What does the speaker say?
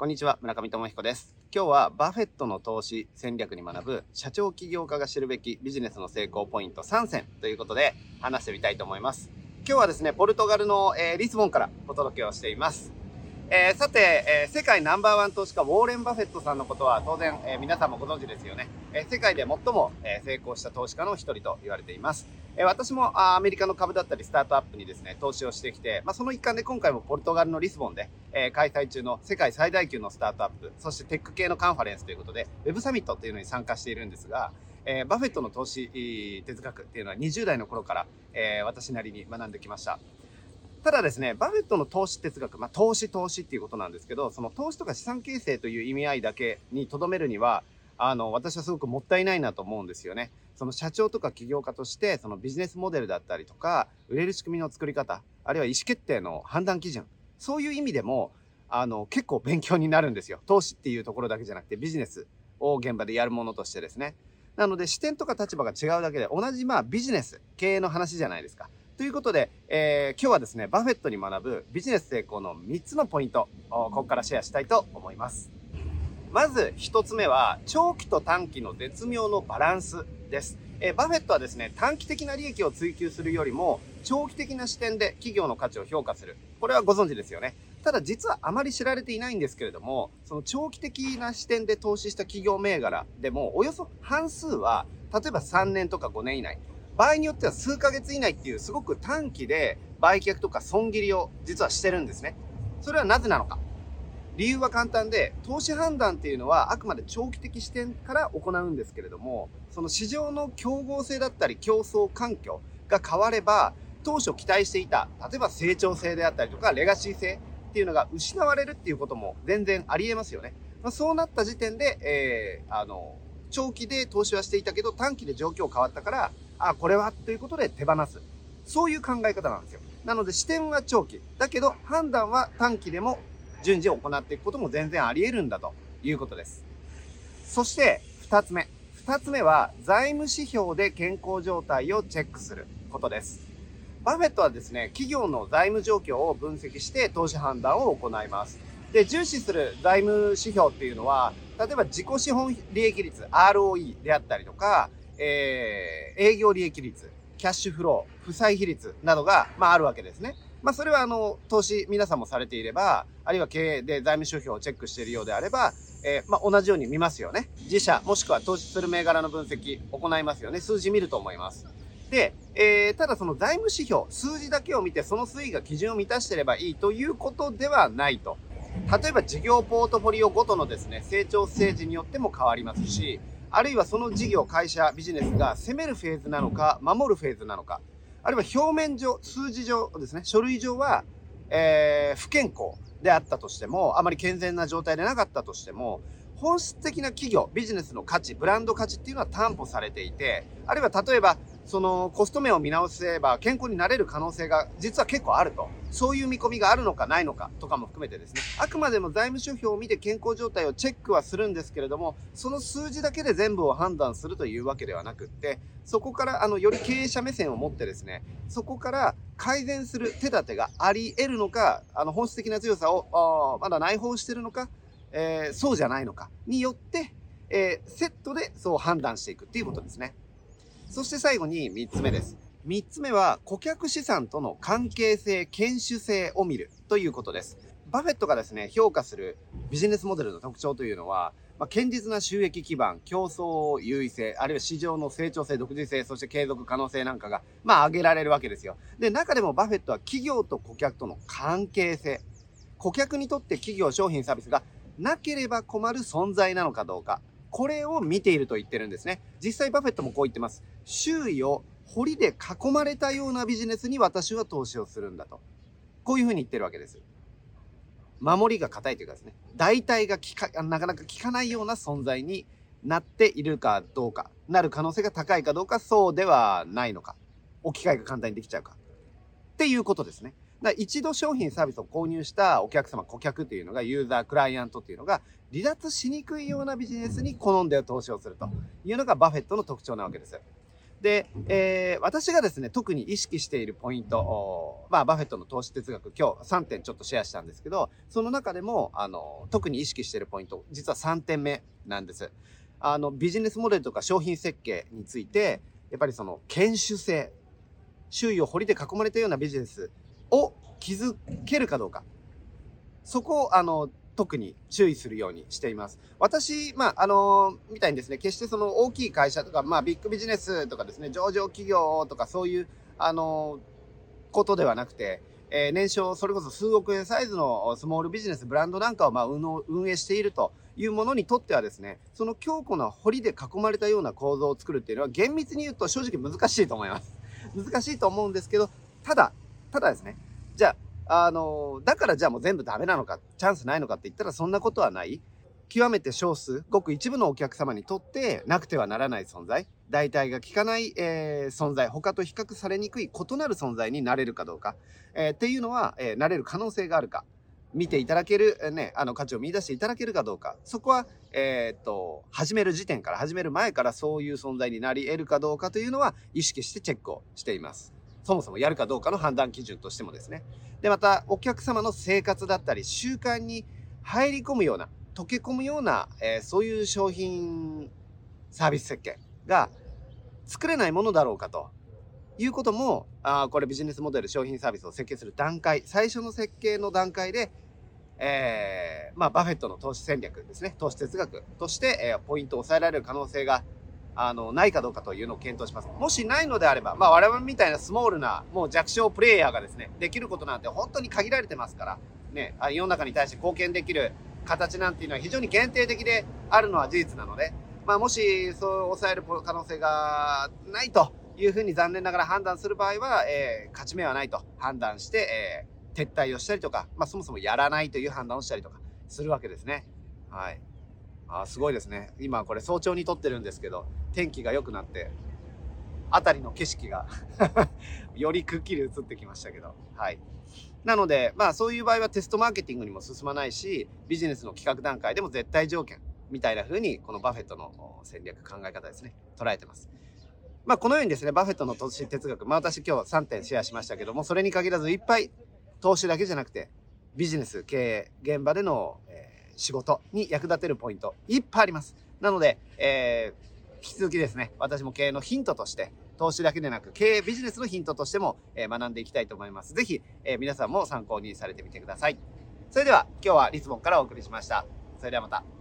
こんにちは、村上智彦です。今日はバフェットの投資戦略に学ぶ社長起業家が知るべきビジネスの成功ポイント3選ということで話してみたいと思います。今日はですね、ポルトガルの、えーリスボンからお届けをしています。えーさて、えー世界ナンバーワン投資家ウォーレン・バフェットさんのことは当然、え皆さんもご存知ですよね。え世界で最も、え成功した投資家の一人と言われています。え私もあアメリカの株だったりスタートアップにですね、投資をしてきて、まあ、その一環で今回もポルトガルのリスボンで、え開催中の世界最大級のスタートアップ、そしてテック系のカンファレンスということで、 Web Summit っていうのに参加しているんですが、えバフェットの投資哲学っていうのは20代の頃から、え私なりに学んできました。ただですね、バフェットの投資哲学、まあ、投資投資っていうことなんですけど、その投資とか資産形成という意味合いだけにとどめるには、あの、私はすごくもったいないなと思うんですよね。その社長とか起業家として、そのビジネスモデルだったりとか、売れる仕組みの作り方、あるいは意思決定の判断基準、そういう意味でも、あの、結構勉強になるんですよ。投資っていうところだけじゃなくて、ビジネスを現場でやるものとしてですね。なので、視点とか立場が違うだけで、同じまあビジネス、経営の話じゃないですか。ということで、えー今日はですね、バフェットに学ぶビジネス成功の3つのポイントここからシェアしたいと思います。まず1つ目は、長期と短期の絶妙のバランスです。えバフェットはですね、短期的な利益を追求するよりも、長期的な視点で企業の価値を評価する。これはご存知ですよね。ただ実はあまり知られていないんですけれども、その長期的な視点で投資した企業銘柄でも、およそ半数は、例えば3年とか5年以内、場合によっては数ヶ月以内っていうすごく短期で売却とか損切りを実はしてるんですね。それはなぜなのか。理由は簡単で、投資判断っていうのはあくまで長期的視点から行うんですけれども、その市場の競合性だったり競争環境が変われば、当初期待していた、例えば成長性であったりとか、レガシー性っていうのが失われるっていうことも全然あり得ますよね。まあ、そうなった時点で、えー、あの、長期で投資はしていたけど、短期で状況変わったから、あ、これはということで手放す。そういう考え方なんですよ。なので視点は長期。だけど判断は短期でも順次行っていくことも全然あり得るんだということです。そして二つ目。二つ目は財務指標で健康状態をチェックすることです。バフェットはですね、企業の財務状況を分析して投資判断を行います。で、重視する財務指標っていうのは、例えば自己資本利益率 ROE であったりとか、えー営業利益率、キャッシュフロー、負債比率などが、まあ、あるわけですね。まあ、それは、あの、投資、皆さんもされていれば、あるいは経営で財務指標をチェックしているようであれば、えーまあ、同じように見ますよね。自社、もしくは投資する銘柄の分析、行いますよね。数字見ると思います。で、えーただその財務指標、数字だけを見て、その推移が基準を満たしてればいいということではないと。例えば事業ポートフォリオごとのですね、成長ステージによっても変わりますし、あるいはその事業、会社、ビジネスが攻めるフェーズなのか、守るフェーズなのか、あるいは表面上、数字上ですね、書類上は、えー不健康であったとしても、あまり健全な状態でなかったとしても、本質的な企業、ビジネスの価値、ブランド価値っていうのは担保されていて、あるいは例えば、そのコスト面を見直せば健康になれる可能性が実は結構あると。そういう見込みがあるのかないのかとかも含めてですね。あくまでも財務諸表を見て健康状態をチェックはするんですけれども、その数字だけで全部を判断するというわけではなくって、そこからあのより経営者目線を持ってですね、そこから改善する手立てがあり得るのか、あの本質的な強さをまだ内包してるのか、えーそうじゃないのかによって、えーセットでそう判断していくっていうことですね。そして最後に3つ目です。3つ目は顧客資産との関係性、堅守性を見るということです。バフェットがですね、評価するビジネスモデルの特徴というのは、まあ、堅実な収益基盤、競争優位性、あるいは市場の成長性、独自性、そして継続可能性なんかが、まあ、挙げられるわけですよ。で、中でもバフェットは企業と顧客との関係性、顧客にとって企業、商品、サービスがなければ困る存在なのかどうか、これを見ていると言ってるんですね。実際バフェットもこう言ってます。周囲を堀で囲まれたようなビジネスに私は投資をするんだと。こういうふうに言ってるわけです。守りが硬いというかですね、代替が効か、なかなか効かないような存在になっているかどうか、なる可能性が高いかどうか、そうではないのか。置き換えが簡単にできちゃうか。っていうことですね。だ一度商品サービスを購入したお客様、顧客っていうのが、ユーザー、クライアントっていうのが、離脱しにくいようなビジネスに好んで投資をするというのがバフェットの特徴なわけです。で、えー、私がですね、特に意識しているポイント、まあ、バフェットの投資哲学、今日3点ちょっとシェアしたんですけど、その中でも、あの、特に意識しているポイント、実は3点目なんです。あの、ビジネスモデルとか商品設計について、やっぱりその、研修性、周囲を堀で囲まれたようなビジネスを築けるかどうか。そこを、あの、特に注意するようにしています。私、まあ、あの、みたいにですね、決してその大きい会社とか、まあ、ビッグビジネスとかですね、上場企業とかそういう、あの、ことではなくて、えー、年商それこそ数億円サイズのスモールビジネス、ブランドなんかをまあ運営しているというものにとってはですね、その強固な堀で囲まれたような構造を作るっていうのは厳密に言うと正直難しいと思います。難しいと思うんですけど、ただ、ただですね、じゃあ、あの、だからじゃあもう全部ダメなのか、チャンスないのかって言ったらそんなことはない。極めて少数、ごく一部のお客様にとってなくてはならない存在、代替が効かない、えー、存在、他と比較されにくい異なる存在になれるかどうか、えー、っていうのは、えー、なれる可能性があるか、見ていただける、ね、あの価値を見出していただけるかどうか、そこは、え、っと、始める時点から、始める前からそういう存在になり得るかどうかというのは意識してチェックをしています。そもそもやるかどうかの判断基準としてもですね。で、また、お客様の生活だったり、習慣に入り込むような、溶け込むような、えー、そういう商品サービス設計が作れないものだろうかということも、あこれビジネスモデル、商品サービスを設計する段階、最初の設計の段階で、えー、まあ、バフェットの投資戦略ですね、投資哲学として、えー、ポイントを抑えられる可能性があの、ないかどうかというのを検討します。もしないのであれば、まあ我々みたいなスモールな、もう弱小プレイヤーがですね、できることなんて本当に限られてますから、ね、世の中に対して貢献できる形なんていうのは非常に限定的であるのは事実なので、まあもしそう抑える可能性がないというふうに残念ながら判断する場合は、えー、勝ち目はないと判断して、えー、撤退をしたりとか、まあそもそもやらないという判断をしたりとかするわけですね。はい。あすごいですね。今これ早朝に撮ってるんですけど、天気が良くなって、辺りの景色が よりくっきり映ってきましたけど、はい。なので、まあそういう場合はテストマーケティングにも進まないし、ビジネスの企画段階でも絶対条件みたいな風に、このバフェットの戦略考え方ですね、捉えてます。まあこのようにですね、バフェットの投資哲学、まあ私今日3点シェアしましたけども、それに限らずいっぱい投資だけじゃなくて、ビジネス、経営、現場での、仕事に役立てるポイントいっぱいあります。なので、えー、引き続きですね、私も経営のヒントとして、投資だけでなく経営ビジネスのヒントとしても、えー、学んでいきたいと思います。ぜひ、えー、皆さんも参考にされてみてください。それでは今日はリスボンからお送りしました。それではまた。